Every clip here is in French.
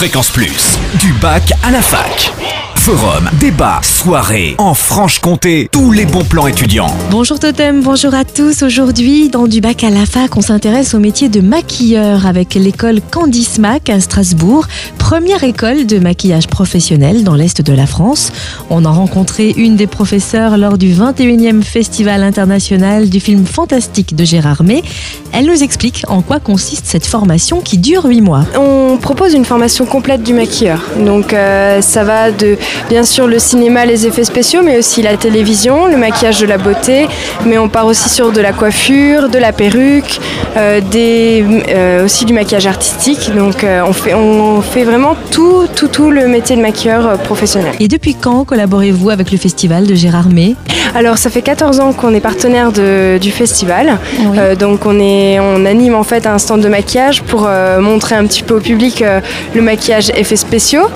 Fréquence Plus, du bac à la fac. Forum, débat, soirée, en Franche-Comté, tous les bons plans étudiants. Bonjour Totem, bonjour à tous. Aujourd'hui, dans du bac à la fac, on s'intéresse au métier de maquilleur avec l'école Candice Mac à Strasbourg, première école de maquillage professionnel dans l'Est de la France. On a rencontré une des professeurs lors du 21e Festival international du film fantastique de Gérard May. Elle nous explique en quoi consiste cette formation qui dure 8 mois. On propose une formation complète du maquilleur. Donc euh, ça va de bien sûr le cinéma, les effets spéciaux, mais aussi la télévision, le maquillage de la beauté. Mais on part aussi sur de la coiffure, de la perruque, euh, des, euh, aussi du maquillage artistique. Donc on, fait, on fait vraiment tout, tout, tout le métier de maquilleur euh, professionnel. Et depuis quand collaborez-vous avec le festival de Gérard May? Alors ça fait 14 ans qu'on est partenaire de- du festival. Oui. Euh, donc on, est, on anime en fait un stand de maquillage pour euh, montrer un petit peu au public euh, le maquillage effets spéciaux.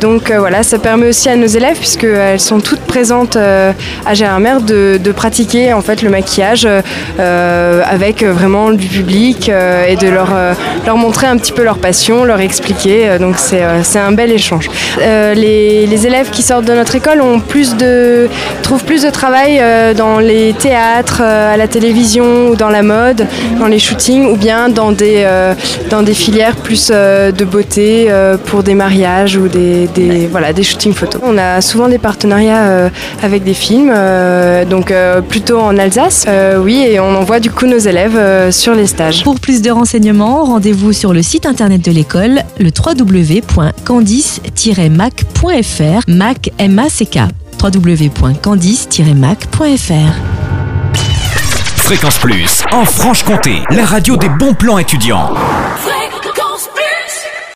Donc voilà, ça permet aussi à nos élèves, puisqu'elles sont toutes présentes à Gérardmer, de, de pratiquer en fait le maquillage avec vraiment du public et de leur, leur montrer un petit peu leur passion, leur expliquer. Euh, donc c'est euh, c'est un bel échange. Euh, les, les élèves qui sortent de notre école ont plus de, trouvent plus de travail dans les théâtres, à la télévision ou dans la mode, dans les shootings ou bien dans des, dans des filières plus de beauté pour des mariages ou des, des, voilà, des shootings photos. On a souvent des partenariats avec des films, donc plutôt en Alsace, oui, et on envoie du coup nos élèves sur les stages. Pour plus de renseignements, rendez-vous sur le site internet de l'école, le www.candice-mac.fr, Mac www.candice-mac.fr. Fréquence Plus, en Franche-Comté, la radio des bons plans étudiants.